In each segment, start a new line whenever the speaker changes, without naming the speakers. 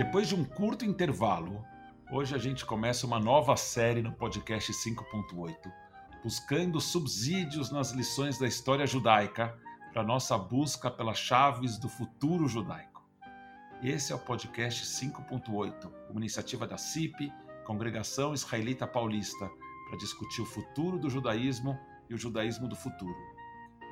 Depois de um curto intervalo, hoje a gente começa uma nova série no podcast 5.8, buscando subsídios nas lições da história judaica para nossa busca pelas chaves do futuro judaico. Esse é o podcast 5.8, uma iniciativa da CIP, Congregação Israelita Paulista, para discutir o futuro do judaísmo e o judaísmo do futuro.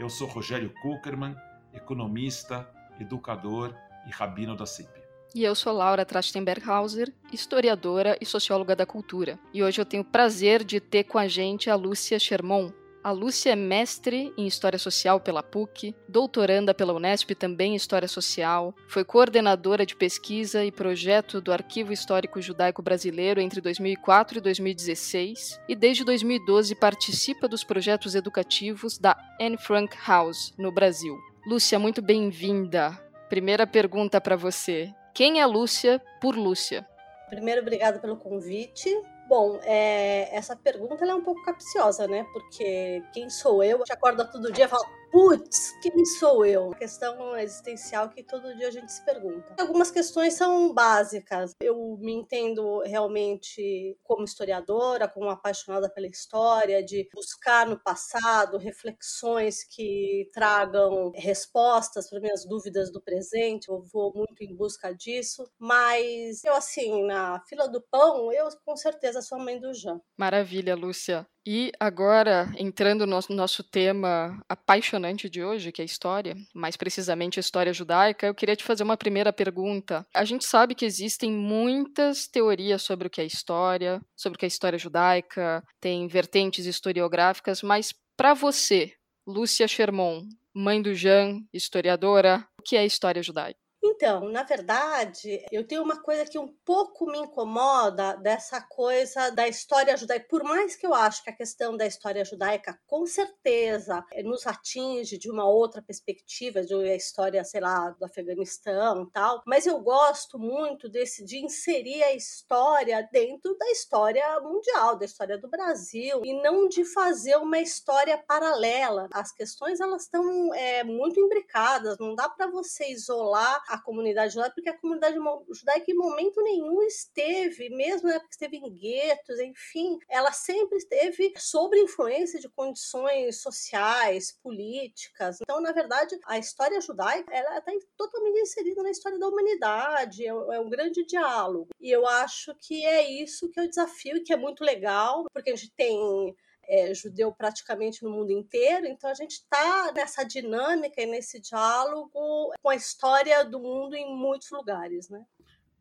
Eu sou Rogério Kuckerman, economista, educador e rabino da CIP.
E eu sou Laura Trachtenberghauser, historiadora e socióloga da cultura. E hoje eu tenho o prazer de ter com a gente a Lúcia Sherman. A Lúcia é mestre em História Social pela PUC, doutoranda pela Unesp também em História Social, foi coordenadora de pesquisa e projeto do Arquivo Histórico Judaico Brasileiro entre 2004 e 2016 e desde 2012 participa dos projetos educativos da Anne Frank House no Brasil. Lúcia, muito bem-vinda. Primeira pergunta para você. Quem é Lúcia por Lúcia?
Primeiro, obrigada pelo convite. Bom, é, essa pergunta é um pouco capciosa, né? Porque quem sou eu? Gente acorda todo dia e fala, putz, quem sou eu? Uma questão existencial que todo dia a gente se pergunta. Algumas questões são básicas. Eu me entendo realmente como historiadora, como apaixonada pela história, de buscar no passado reflexões que tragam respostas para minhas dúvidas do presente. Eu vou muito em busca disso. Mas eu, assim, na fila do pão, eu com certeza sou a mãe do Jean.
Maravilha, Lúcia. E agora, entrando no nosso tema apaixonante de hoje, que é história, mais precisamente a história judaica, eu queria te fazer uma primeira pergunta. A gente sabe que existem muitas teorias sobre o que é história, sobre o que é história judaica, tem vertentes historiográficas, mas para você, Lúcia Sherman, mãe do Jean, historiadora, o que é história judaica?
Então, na verdade, eu tenho uma coisa que um pouco me incomoda dessa coisa da história judaica. Por mais que eu acho que a questão da história judaica, com certeza, eh, nos atinge de uma outra perspectiva, de uma história, sei lá, do Afeganistão e tal, mas eu gosto muito desse de inserir a história dentro da história mundial, da história do Brasil, e não de fazer uma história paralela. As questões, elas estão é, muito imbricadas, não dá para você isolar a comunidade judaica, porque a comunidade judaica em momento nenhum esteve, mesmo na que esteve em guetos, enfim, ela sempre esteve sob influência de condições sociais, políticas. Então, na verdade, a história judaica ela está totalmente inserida na história da humanidade, é, é um grande diálogo. E eu acho que é isso que é o desafio que é muito legal, porque a gente tem é, judeu praticamente no mundo inteiro, então a gente está nessa dinâmica e nesse diálogo com a história do mundo em muitos lugares, né?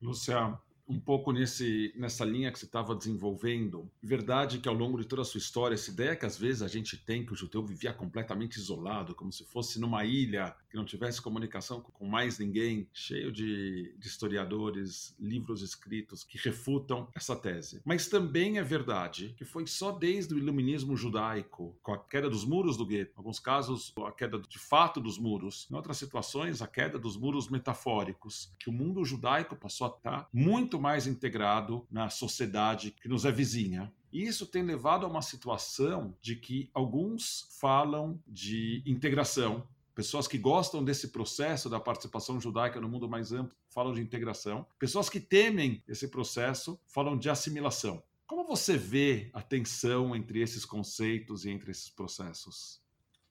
Lúcia, um pouco nesse, nessa linha que você estava desenvolvendo. Verdade que ao longo de toda a sua história, essa ideia que às vezes a gente tem que o judeu vivia completamente isolado, como se fosse numa ilha que não tivesse comunicação com mais ninguém, cheio de, de historiadores, livros escritos que refutam essa tese. Mas também é verdade que foi só desde o iluminismo judaico, com a queda dos muros do gueto, em alguns casos a queda de fato dos muros, em outras situações a queda dos muros metafóricos, que o mundo judaico passou a estar muito muito mais integrado na sociedade que nos é vizinha. E isso tem levado a uma situação de que alguns falam de integração, pessoas que gostam desse processo da participação judaica no mundo mais amplo falam de integração, pessoas que temem esse processo falam de assimilação. Como você vê a tensão entre esses conceitos e entre esses processos?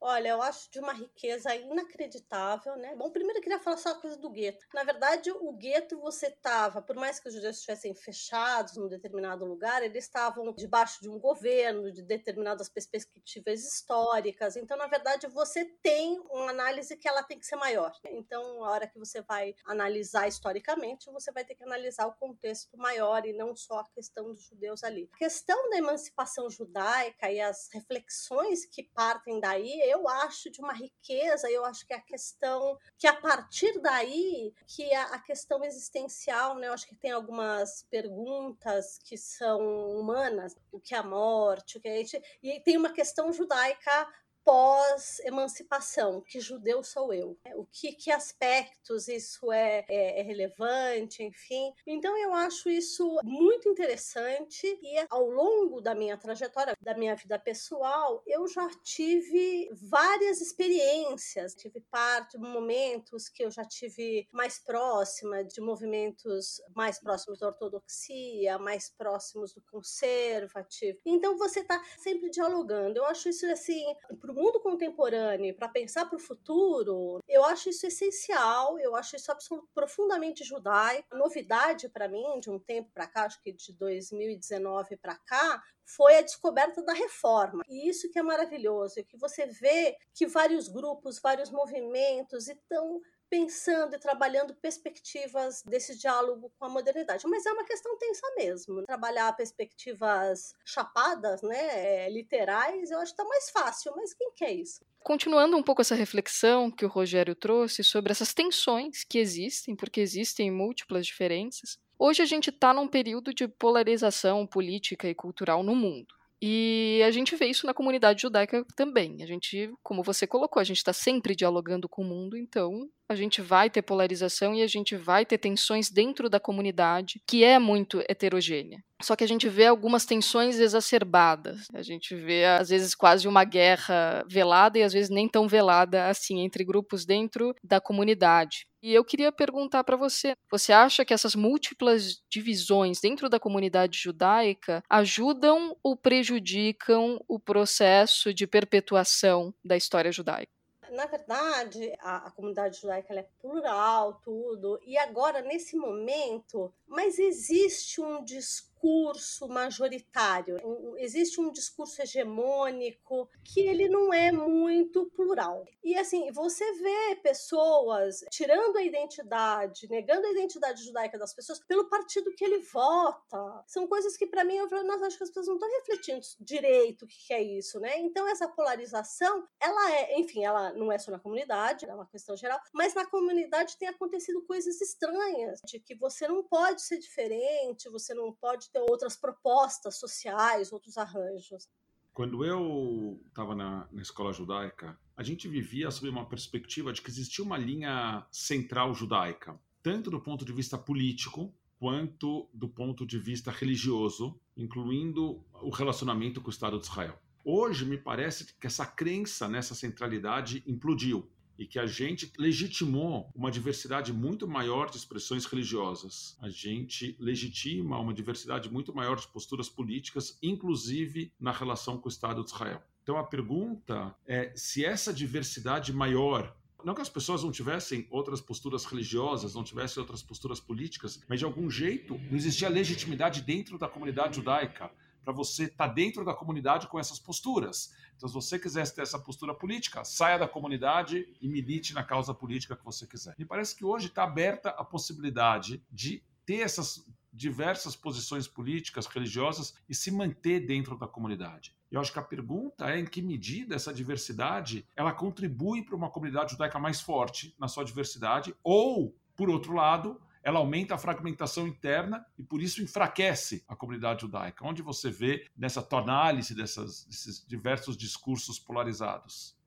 Olha, eu acho de uma riqueza inacreditável, né? Bom, primeiro eu queria falar só a coisa do gueto. Na verdade, o gueto você estava, por mais que os judeus estivessem fechados num determinado lugar, eles estavam debaixo de um governo, de determinadas perspectivas históricas. Então, na verdade, você tem uma análise que ela tem que ser maior. Então, a hora que você vai analisar historicamente, você vai ter que analisar o contexto maior e não só a questão dos judeus ali. A questão da emancipação judaica e as reflexões que partem daí, eu eu acho de uma riqueza, eu acho que é a questão que a partir daí que a, a questão existencial, né? Eu acho que tem algumas perguntas que são humanas, o que é a morte, o que é e tem uma questão judaica pós-emancipação, que judeu sou eu. O que, que aspectos isso é, é, é, relevante, enfim. Então eu acho isso muito interessante e ao longo da minha trajetória, da minha vida pessoal, eu já tive várias experiências. Tive parte, momentos que eu já tive mais próxima de movimentos mais próximos da ortodoxia, mais próximos do conservativo. Então você está sempre dialogando. Eu acho isso assim, para mundo contemporâneo, para pensar para o futuro, eu acho isso essencial, eu acho isso absolutamente profundamente judaico. A novidade para mim, de um tempo para cá, acho que de 2019 para cá, foi a descoberta da reforma. E isso que é maravilhoso, é que você vê que vários grupos, vários movimentos estão pensando e trabalhando perspectivas desse diálogo com a modernidade. Mas é uma questão tensa mesmo. Trabalhar perspectivas chapadas, né, literais, eu acho que está mais fácil, mas quem quer isso?
Continuando um pouco essa reflexão que o Rogério trouxe sobre essas tensões que existem, porque existem múltiplas diferenças, hoje a gente está num período de polarização política e cultural no mundo. E a gente vê isso na comunidade judaica também. A gente, como você colocou, a gente está sempre dialogando com o mundo, então a gente vai ter polarização e a gente vai ter tensões dentro da comunidade, que é muito heterogênea. Só que a gente vê algumas tensões exacerbadas. A gente vê, às vezes, quase uma guerra velada e às vezes nem tão velada assim entre grupos dentro da comunidade. E eu queria perguntar para você: você acha que essas múltiplas divisões dentro da comunidade judaica ajudam ou prejudicam o processo de perpetuação da história judaica?
Na verdade, a, a comunidade judaica é plural, tudo, e agora, nesse momento, mas existe um discurso discurso majoritário, existe um discurso hegemônico que ele não é muito plural. E assim, você vê pessoas tirando a identidade, negando a identidade judaica das pessoas pelo partido que ele vota. São coisas que para mim eu acho que as pessoas não estão refletindo direito o que é isso, né? Então essa polarização, ela é, enfim, ela não é só na comunidade, é uma questão geral, mas na comunidade tem acontecido coisas estranhas, de que você não pode ser diferente, você não pode ter outras propostas sociais, outros arranjos.
Quando eu estava na, na escola judaica, a gente vivia sob uma perspectiva de que existia uma linha central judaica, tanto do ponto de vista político quanto do ponto de vista religioso, incluindo o relacionamento com o Estado de Israel. Hoje, me parece que essa crença nessa centralidade implodiu e que a gente legitimou uma diversidade muito maior de expressões religiosas. A gente legitima uma diversidade muito maior de posturas políticas, inclusive na relação com o Estado de Israel. Então a pergunta é se essa diversidade maior não que as pessoas não tivessem outras posturas religiosas, não tivessem outras posturas políticas, mas de algum jeito não existia legitimidade dentro da comunidade judaica para você estar tá dentro da comunidade com essas posturas. Então, se você quisesse ter essa postura política, saia da comunidade e milite na causa política que você quiser. Me parece que hoje está aberta a possibilidade de ter essas diversas posições políticas, religiosas e se manter dentro da comunidade. Eu acho que a pergunta é em que medida essa diversidade ela contribui para uma comunidade judaica mais forte na sua diversidade ou, por outro lado, ela aumenta a fragmentação interna e por isso enfraquece a comunidade judaica. Onde você vê nessa tua análise dessas, desses diversos discursos polarizados?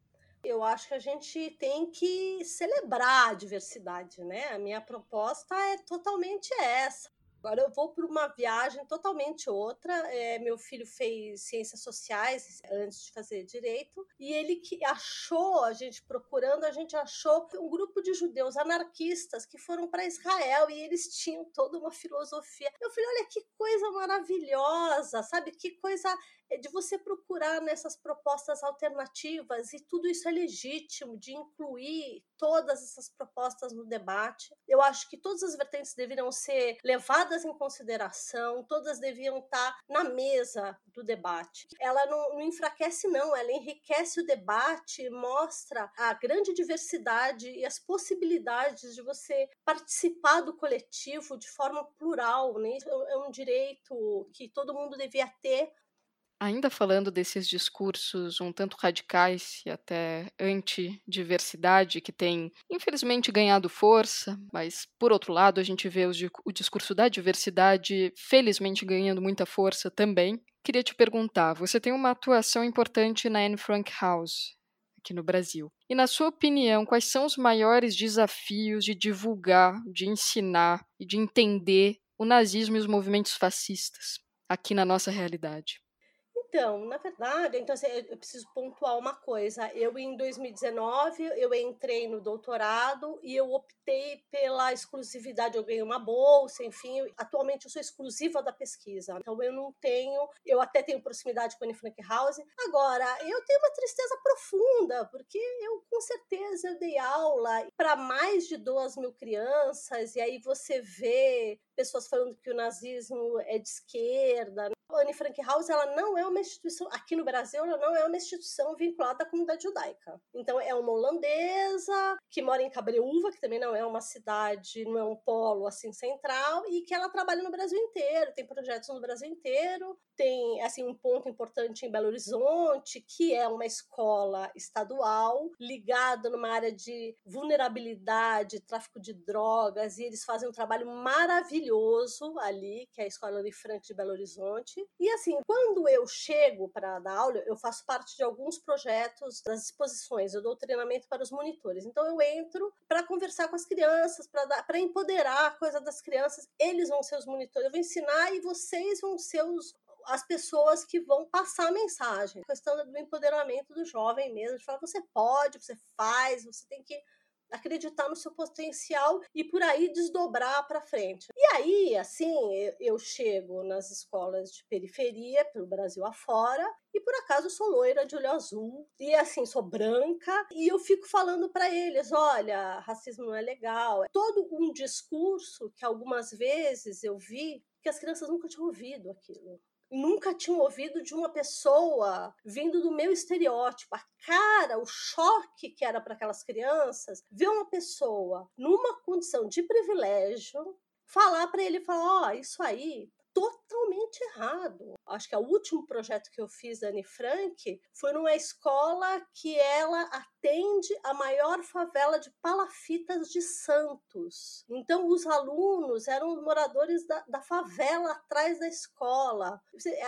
Eu acho que a gente tem que celebrar a diversidade, né? A minha proposta é totalmente essa. Agora eu vou para uma viagem totalmente outra. É, meu filho fez ciências sociais antes de fazer direito e ele que achou, a gente procurando, a gente achou um grupo de judeus anarquistas que foram para Israel e eles tinham toda uma filosofia. Eu falei, olha que coisa maravilhosa, sabe? Que coisa de você procurar nessas propostas alternativas e tudo isso é legítimo de incluir todas essas propostas no debate. Eu acho que todas as vertentes deveriam ser levadas em consideração, todas deviam estar na mesa do debate. Ela não, não enfraquece, não, ela enriquece o debate, mostra a grande diversidade e as possibilidades de você participar do coletivo de forma plural. Né? É um direito que todo mundo devia ter
Ainda falando desses discursos um tanto radicais e até anti-diversidade que têm, infelizmente, ganhado força, mas, por outro lado, a gente vê o discurso da diversidade, felizmente, ganhando muita força também. Queria te perguntar: você tem uma atuação importante na Anne Frank House. aqui no Brasil. E, na sua opinião, quais são os maiores desafios de divulgar, de ensinar e de entender o nazismo e os movimentos fascistas aqui na nossa realidade?
Então, na verdade, então, assim, eu preciso pontuar uma coisa. Eu, em 2019, eu entrei no doutorado e eu optei pela exclusividade. Eu ganhei uma bolsa, enfim. Atualmente, eu sou exclusiva da pesquisa. Então, eu não tenho... Eu até tenho proximidade com a Anne Frank House. Agora, eu tenho uma tristeza profunda, porque eu, com certeza, eu dei aula para mais de duas mil crianças. E aí você vê pessoas falando que o nazismo é de esquerda. A Anne Frank House ela não é uma instituição, aqui no Brasil, ela não é uma instituição vinculada à comunidade judaica. Então, é uma holandesa que mora em Cabreúva, que também não é uma cidade, não é um polo assim central, e que ela trabalha no Brasil inteiro, tem projetos no Brasil inteiro, tem assim um ponto importante em Belo Horizonte, que é uma escola estadual ligada numa área de vulnerabilidade, tráfico de drogas, e eles fazem um trabalho maravilhoso ali, que é a Escola de Frank de Belo Horizonte. E assim, quando eu chego para dar aula, eu faço parte de alguns projetos das exposições, eu dou treinamento para os monitores. Então eu entro para conversar com as crianças, para empoderar a coisa das crianças. Eles vão ser os monitores, eu vou ensinar e vocês vão ser os as pessoas que vão passar a mensagem. A questão do empoderamento do jovem mesmo, de falar, você pode, você faz, você tem que acreditar no seu potencial e por aí desdobrar para frente. E aí, assim, eu chego nas escolas de periferia, pelo Brasil afora, e por acaso sou loira de olho azul, e assim, sou branca, e eu fico falando para eles: olha, racismo não é legal. É todo um discurso que algumas vezes eu vi que as crianças nunca tinham ouvido aquilo nunca tinham ouvido de uma pessoa vindo do meu estereótipo. A cara, o choque que era para aquelas crianças, ver uma pessoa numa condição de privilégio falar para ele falar, ó, oh, isso aí totalmente errado. Acho que o último projeto que eu fiz Anne Frank foi numa escola que ela atende a maior favela de palafitas de Santos. Então, os alunos eram moradores da, da favela atrás da escola.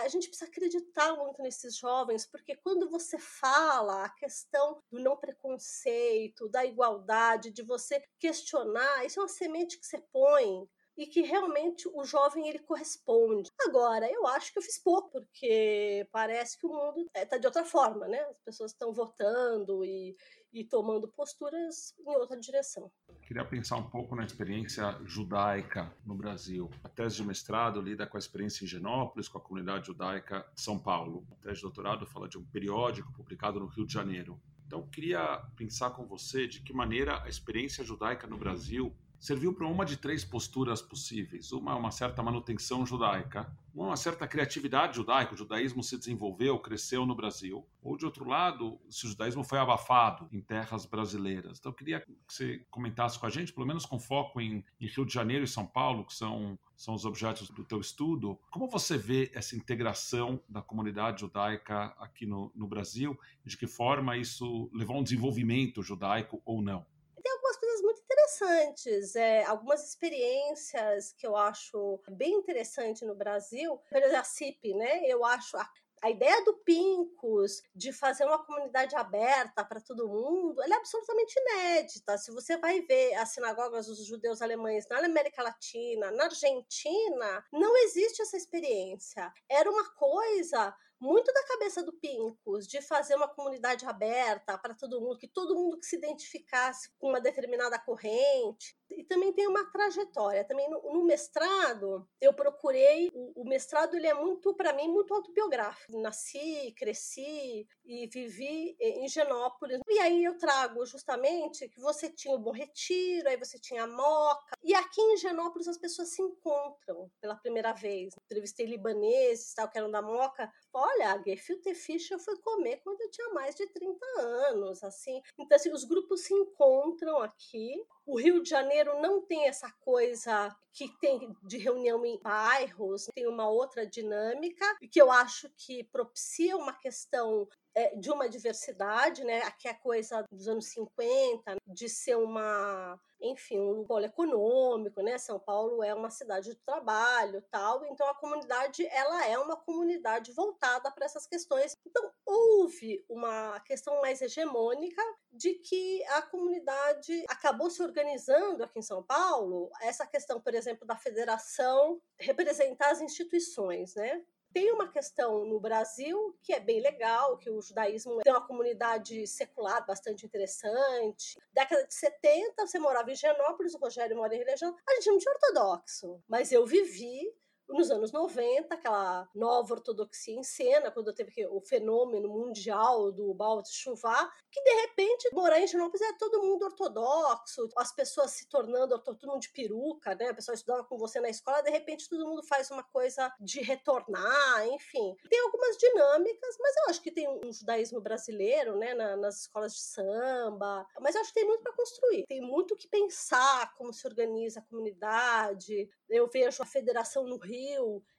A gente precisa acreditar muito nesses jovens, porque quando você fala a questão do não preconceito, da igualdade, de você questionar, isso é uma semente que você põe e que realmente o jovem ele corresponde. Agora, eu acho que eu fiz pouco, porque parece que o mundo está de outra forma, né? As pessoas estão votando e, e tomando posturas em outra direção.
Queria pensar um pouco na experiência judaica no Brasil. A tese de mestrado lida com a experiência em Genópolis, com a comunidade judaica de São Paulo. A tese de doutorado fala de um periódico publicado no Rio de Janeiro. Então, queria pensar com você de que maneira a experiência judaica no Brasil serviu para uma de três posturas possíveis. Uma é uma certa manutenção judaica, uma certa criatividade judaica, o judaísmo se desenvolveu, cresceu no Brasil. Ou, de outro lado, se o judaísmo foi abafado em terras brasileiras. Então, eu queria que você comentasse com a gente, pelo menos com foco em, em Rio de Janeiro e São Paulo, que são, são os objetos do teu estudo. Como você vê essa integração da comunidade judaica aqui no, no Brasil? De que forma isso levou a um desenvolvimento judaico ou não?
Interessantes, é, algumas experiências que eu acho bem interessante no Brasil, a CIP, né? Eu acho a a ideia do Pincos de fazer uma comunidade aberta para todo mundo, ela é absolutamente inédita. Se você vai ver as sinagogas dos judeus alemães na América Latina, na Argentina, não existe essa experiência. Era uma coisa muito da cabeça do Pincos, de fazer uma comunidade aberta para todo mundo, que todo mundo que se identificasse com uma determinada corrente. E também tem uma trajetória. Também no, no mestrado, eu procurei. O, o mestrado ele é muito, para mim, muito autobiográfico. Nasci, cresci e vivi em Genópolis. E aí eu trago justamente que você tinha o Bom Retiro, aí você tinha a Moca. E aqui em Genópolis as pessoas se encontram pela primeira vez. Entrevistei libaneses, tal, que eram da Moca. Olha, a gefilte fish eu comer quando eu tinha mais de 30 anos, assim. Então, assim, os grupos se encontram aqui. O Rio de Janeiro não tem essa coisa que tem de reunião em bairros, tem uma outra dinâmica, que eu acho que propicia uma questão de uma diversidade, né? Aqui é a coisa dos anos 50, de ser uma enfim, um polo econômico, né? São Paulo é uma cidade de trabalho, tal. Então a comunidade ela é uma comunidade voltada para essas questões. Então houve uma questão mais hegemônica de que a comunidade acabou se organizando aqui em São Paulo. Essa questão, por exemplo, da federação representar as instituições, né? Tem uma questão no Brasil que é bem legal, que o judaísmo tem uma comunidade secular bastante interessante. Década de 70, você morava em Genópolis, o Rogério mora em religião. A gente não tinha ortodoxo, mas eu vivi nos anos 90, aquela nova ortodoxia em cena, quando teve o fenômeno mundial do Baal de Chuvá, que de repente morar em Genópolis é todo mundo ortodoxo, as pessoas se tornando todo mundo de peruca, né? A pessoa estudava com você na escola, de repente todo mundo faz uma coisa de retornar, enfim. Tem algumas dinâmicas, mas eu acho que tem um judaísmo brasileiro, né, nas escolas de samba, mas eu acho que tem muito para construir, tem muito que pensar como se organiza a comunidade. Eu vejo a federação no Rio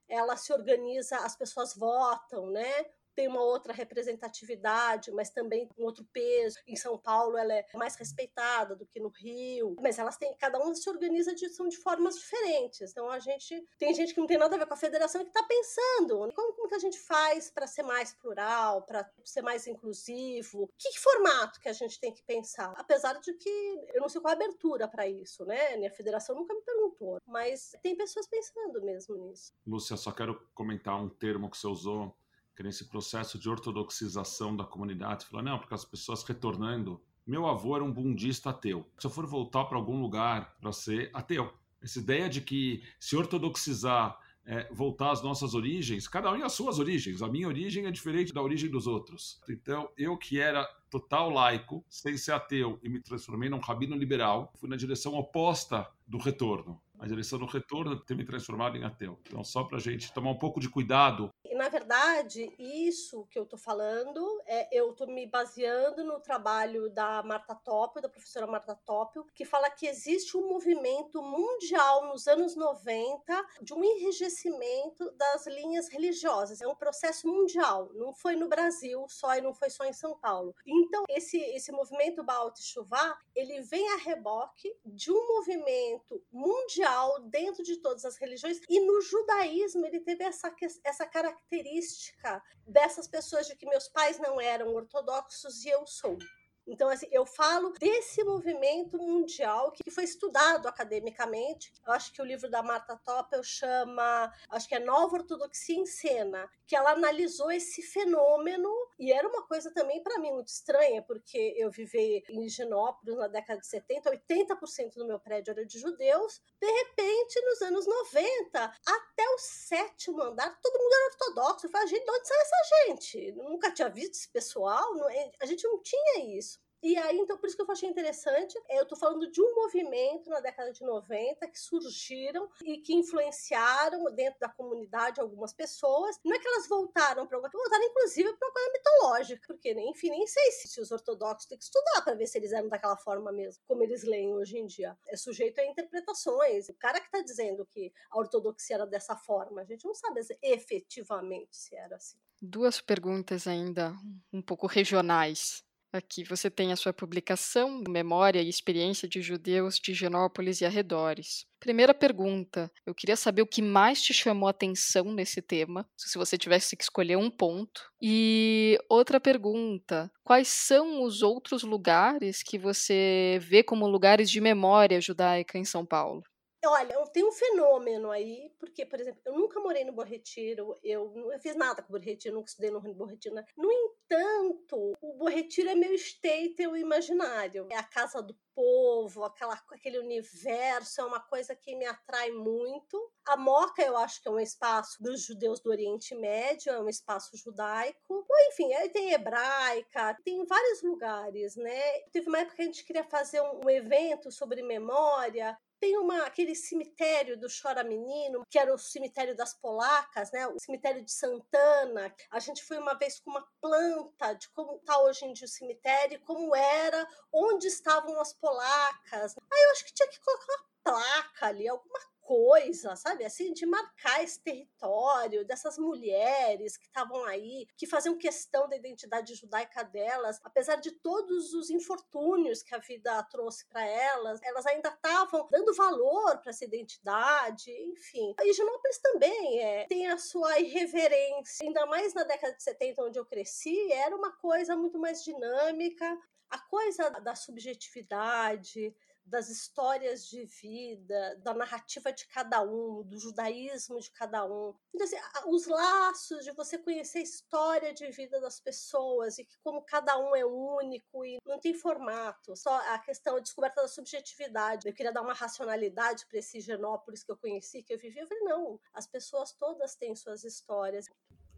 Ela se organiza, as pessoas votam, né? Tem uma outra representatividade, mas também um outro peso. Em São Paulo ela é mais respeitada do que no Rio, mas elas têm, cada uma se organiza de, são de formas diferentes. Então a gente tem gente que não tem nada a ver com a federação que está pensando como, como que a gente faz para ser mais plural, para ser mais inclusivo, que, que, formato que a gente tem que pensar. Apesar de que eu não sei qual a abertura para isso, né? A federação nunca me perguntou, mas tem pessoas pensando mesmo nisso.
Lúcia, só quero comentar um termo que você usou que nesse processo de ortodoxização da comunidade, falou, não, porque as pessoas retornando. Meu avô era um bundista ateu. Se eu for voltar para algum lugar para ser ateu, essa ideia de que se ortodoxizar é, voltar às nossas origens, cada um às suas origens. A minha origem é diferente da origem dos outros. Então, eu que era total laico, sem ser ateu, e me transformei num rabino liberal, fui na direção oposta do retorno. A direção do retorno ter me transformado em ateu. Então, só para a gente tomar um pouco de cuidado
na verdade, isso que eu estou falando, é, eu estou me baseando no trabalho da Marta Topio, da professora Marta Topio, que fala que existe um movimento mundial nos anos 90 de um enrijecimento das linhas religiosas. É um processo mundial, não foi no Brasil só e não foi só em São Paulo. Então, esse, esse movimento Baal Chuvá, ele vem a reboque de um movimento mundial dentro de todas as religiões e no judaísmo ele teve essa, essa característica característica dessas pessoas de que meus pais não eram ortodoxos e eu sou. Então, assim, eu falo desse movimento mundial que foi estudado academicamente. Eu acho que o livro da Marta Toppel chama, acho que é Nova Ortodoxia em Cena, que ela analisou esse fenômeno e era uma coisa também para mim muito estranha, porque eu vivi em Higienópolis na década de 70, 80% do meu prédio era de judeus. De repente, nos anos 90, até o sétimo andar, todo mundo era ortodoxo. Eu falei, gente, de onde sai essa gente? Eu nunca tinha visto esse pessoal, é, a gente não tinha isso. E aí, então, por isso que eu achei interessante, é, eu estou falando de um movimento na década de 90 que surgiram e que influenciaram dentro da comunidade algumas pessoas. Não é que elas voltaram para voltaram inclusive para uma coisa mitológica, porque, enfim, nem sei se, se os ortodoxos têm que estudar para ver se eles eram daquela forma mesmo, como eles leem hoje em dia. É sujeito a interpretações. O cara que está dizendo que a ortodoxia era dessa forma, a gente não sabe efetivamente se era assim.
Duas perguntas ainda um pouco regionais. Aqui você tem a sua publicação, Memória e Experiência de Judeus de Genópolis e Arredores. Primeira pergunta, eu queria saber o que mais te chamou a atenção nesse tema, se você tivesse que escolher um ponto. E outra pergunta, quais são os outros lugares que você vê como lugares de memória judaica em São Paulo?
Olha, tem um fenômeno aí, porque, por exemplo, eu nunca morei no Bom Retiro, eu não fiz nada com o Bom Retiro, nunca estudei no Bom Retiro. Né? No entanto, o Bom Retiro é meu state o imaginário. É a casa do povo, aquela, aquele universo, é uma coisa que me atrai muito. A Moca, eu acho que é um espaço dos judeus do Oriente Médio, é um espaço judaico. Ou, enfim, aí tem hebraica, tem vários lugares, né? Teve uma época que a gente queria fazer um, um evento sobre memória, tem uma, aquele cemitério do Chora Menino, que era o cemitério das polacas, né? o cemitério de Santana. A gente foi uma vez com uma planta de como está hoje em dia o cemitério, como era, onde estavam as polacas. Aí eu acho que tinha que colocar uma placa ali, alguma coisa, sabe? Assim, de marcar esse território dessas mulheres que estavam aí, que faziam questão da identidade judaica delas, apesar de todos os infortúnios que a vida trouxe para elas, elas ainda estavam dando valor para essa identidade, enfim. E Higienópolis também é, tem a sua irreverência, ainda mais na década de 70, onde eu cresci, era uma coisa muito mais dinâmica. A coisa da subjetividade, das histórias de vida, da narrativa de cada um, do judaísmo de cada um. Então, assim, os laços de você conhecer a história de vida das pessoas e que como cada um é único e não tem formato, só a questão, a descoberta da subjetividade. Eu queria dar uma racionalidade para esse Genópolis que eu conheci, que eu vivi. Eu falei, não, as pessoas todas têm suas histórias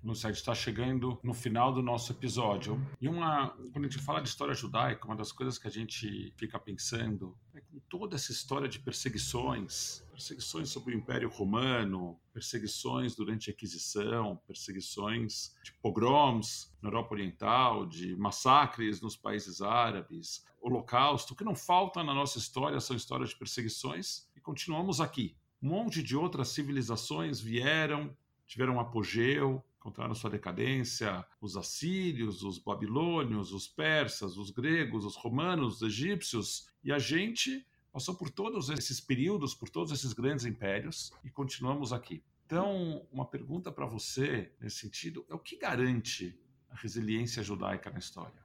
no site está chegando no final do nosso episódio. E uma, quando a gente fala de história judaica, uma das coisas que a gente fica pensando toda essa história de perseguições, perseguições sobre o Império Romano, perseguições durante a Aquisição, perseguições de pogroms na Europa Oriental, de massacres nos países árabes, Holocausto, o que não falta na nossa história são histórias de perseguições e continuamos aqui. Um monte de outras civilizações vieram, tiveram um apogeu, encontraram sua decadência os assírios, os babilônios, os persas, os gregos, os romanos, os egípcios, e a gente passou por todos esses períodos, por todos esses grandes impérios e continuamos aqui. Então, uma pergunta para você nesse sentido é o que garante a resiliência judaica na história?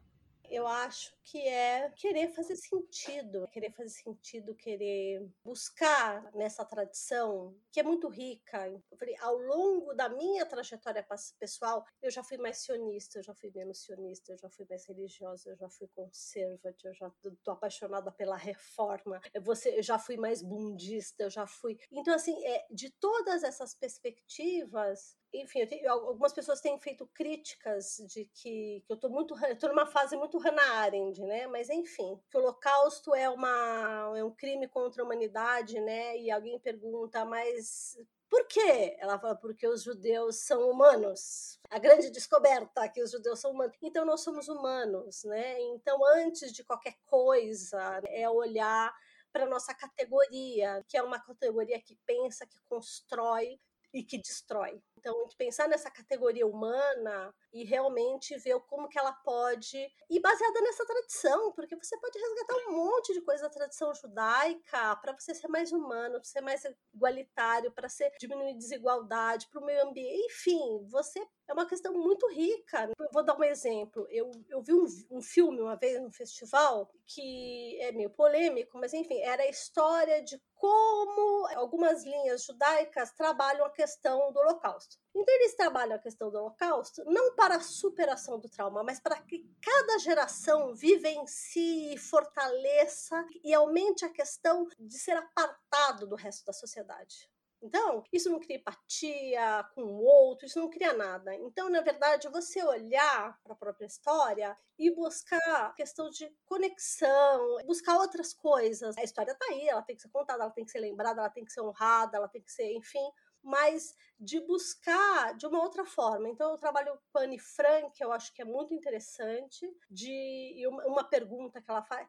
Eu acho que é querer fazer sentido, querer fazer sentido, querer buscar nessa tradição que é muito rica. Eu falei, ao longo da minha trajetória pessoal, eu já fui mais sionista, eu já fui menos sionista, eu já fui mais religiosa, eu já fui conservadora, eu já tô apaixonada pela reforma, você, eu já fui mais bundista, eu já fui. Então, assim, é, de todas essas perspectivas, enfim, tenho, algumas pessoas têm feito críticas de que, que eu estou muito, tô numa fase muito Hannah Arendt, né? Mas enfim, que o Holocausto é uma é um crime contra a humanidade, né? E alguém pergunta, mas por quê? Ela fala porque os judeus são humanos. A grande descoberta é que os judeus são humanos. Então nós somos humanos, né? Então antes de qualquer coisa é olhar para nossa categoria, que é uma categoria que pensa, que constrói e que destrói. Então, pensar nessa categoria humana e realmente ver como que ela pode e baseada nessa tradição, porque você pode resgatar um monte de coisa da tradição judaica para você ser mais humano, para ser mais igualitário, para ser diminuir desigualdade, para o meio ambiente, enfim, você é uma questão muito rica. Eu vou dar um exemplo. Eu, eu vi um, um filme uma vez no festival que é meio polêmico, mas enfim, era a história de como algumas linhas judaicas trabalham a questão do Holocausto. Então, eles trabalham a questão do Holocausto não para a superação do trauma, mas para que cada geração vivencie, fortaleça e aumente a questão de ser apartado do resto da sociedade. Então, isso não cria empatia com o outro, isso não cria nada. Então, na verdade, você olhar para a própria história e buscar questão de conexão, buscar outras coisas. A história está aí, ela tem que ser contada, ela tem que ser lembrada, ela tem que ser honrada, ela tem que ser, enfim, mas de buscar de uma outra forma. Então, eu trabalho com a Anne Frank, eu acho que é muito interessante, de uma pergunta que ela faz.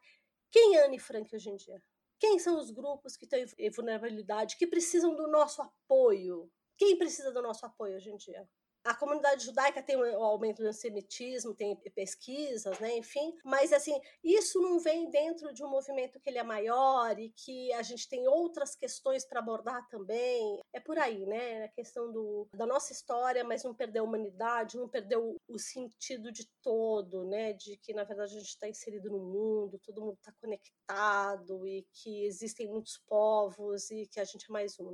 Quem é Anne Frank hoje em dia? Quem são os grupos que têm vulnerabilidade, que precisam do nosso apoio? Quem precisa do nosso apoio hoje em dia? A comunidade judaica tem o aumento do antissemitismo, tem pesquisas, né, enfim, mas assim, isso não vem dentro de um movimento que ele é maior e que a gente tem outras questões para abordar também. É por aí, né? A questão do, da nossa história, mas não perder a humanidade, não perder o, o sentido de todo, né? De que na verdade a gente está inserido no mundo, todo mundo está conectado e que existem muitos povos e que a gente é mais um.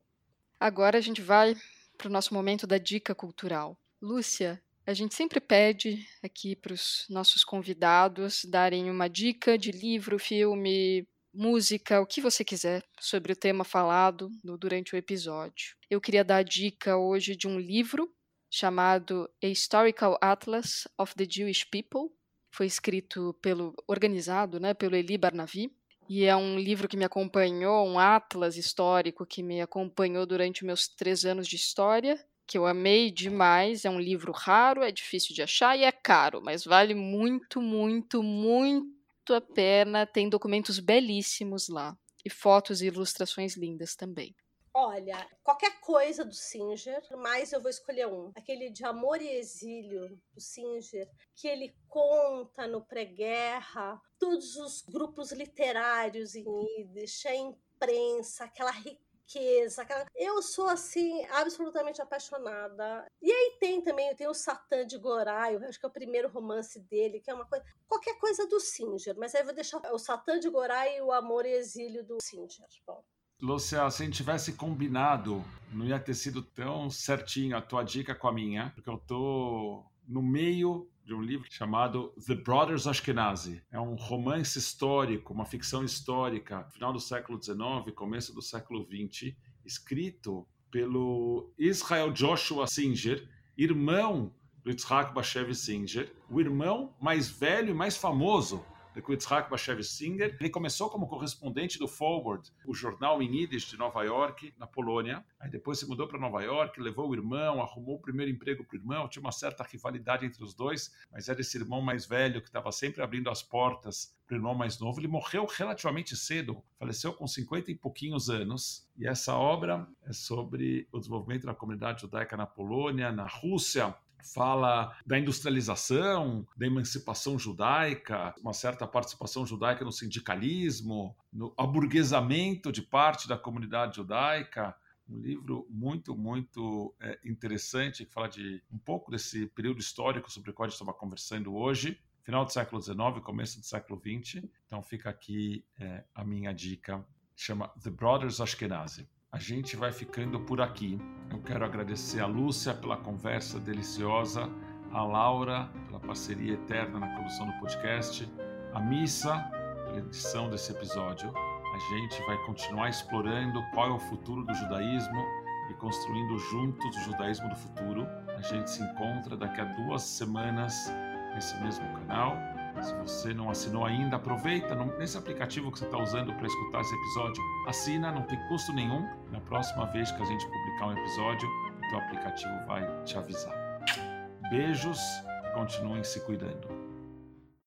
Agora a gente vai para o nosso momento da dica cultural. Lúcia, a gente sempre pede aqui para os nossos convidados darem uma dica de livro, filme, música, o que você quiser sobre o tema falado no, durante o episódio. Eu queria dar a dica hoje de um livro chamado A Historical Atlas of the Jewish People. Foi escrito pelo organizado, né, pelo Eli Barnavi. E é um livro que me acompanhou, um atlas histórico que me acompanhou durante meus três anos de história, que eu amei demais. É um livro raro, é difícil de achar e é caro, mas vale muito, muito, muito a pena. Tem documentos belíssimos lá e fotos e ilustrações lindas também.
Olha, qualquer coisa do Singer, mas eu vou escolher um. Aquele de Amor e Exílio do Singer, que ele conta no pré-guerra todos os grupos literários em Yiddish, a imprensa, aquela riqueza. Aquela... Eu sou, assim, absolutamente apaixonada. E aí tem também, tem o Satã de Gorai, acho que é o primeiro romance dele, que é uma coisa... Qualquer coisa do Singer, mas aí eu vou deixar o Satã de Gorai e o Amor e Exílio do Singer. Bom.
Lúcia, se a gente tivesse combinado, não ia ter sido tão certinho a tua dica com a minha, porque eu tô no meio de um livro chamado The Brothers Ashkenazi. É um romance histórico, uma ficção histórica, final do século XIX, começo do século XX, escrito pelo Israel Joshua Singer, irmão do Yitzhak Bashev Singer, o irmão mais velho e mais famoso com Yitzhak Bashev Singer. Ele começou como correspondente do Forward, o jornal em Yiddish de Nova York, na Polônia. Aí depois se mudou para Nova York, levou o irmão, arrumou o primeiro emprego para o irmão. Tinha uma certa rivalidade entre os dois, mas era esse irmão mais velho que estava sempre abrindo as portas para o irmão mais novo. Ele morreu relativamente cedo, faleceu com 50 e pouquinhos anos. E essa obra é sobre o desenvolvimento da comunidade judaica na Polônia, na Rússia, fala da industrialização, da emancipação judaica, uma certa participação judaica no sindicalismo, no aburguesamento de parte da comunidade judaica. Um livro muito, muito é, interessante que fala de um pouco desse período histórico sobre o qual a gente estava conversando hoje, final do século XIX, começo do século XX. Então fica aqui é, a minha dica, chama The Brothers Ashkenazi a gente vai ficando por aqui. Eu quero agradecer a Lúcia pela conversa deliciosa, a Laura pela parceria eterna na condução do podcast, a Missa pela edição desse episódio. A gente vai continuar explorando qual é o futuro do judaísmo e construindo juntos o judaísmo do futuro. A gente se encontra daqui a duas semanas nesse mesmo canal. Se você não assinou ainda, aproveita nesse aplicativo que você está usando para escutar esse episódio. Assina, não tem custo nenhum. Na próxima vez que a gente publicar um episódio, o teu aplicativo vai te avisar. Beijos e continuem se cuidando.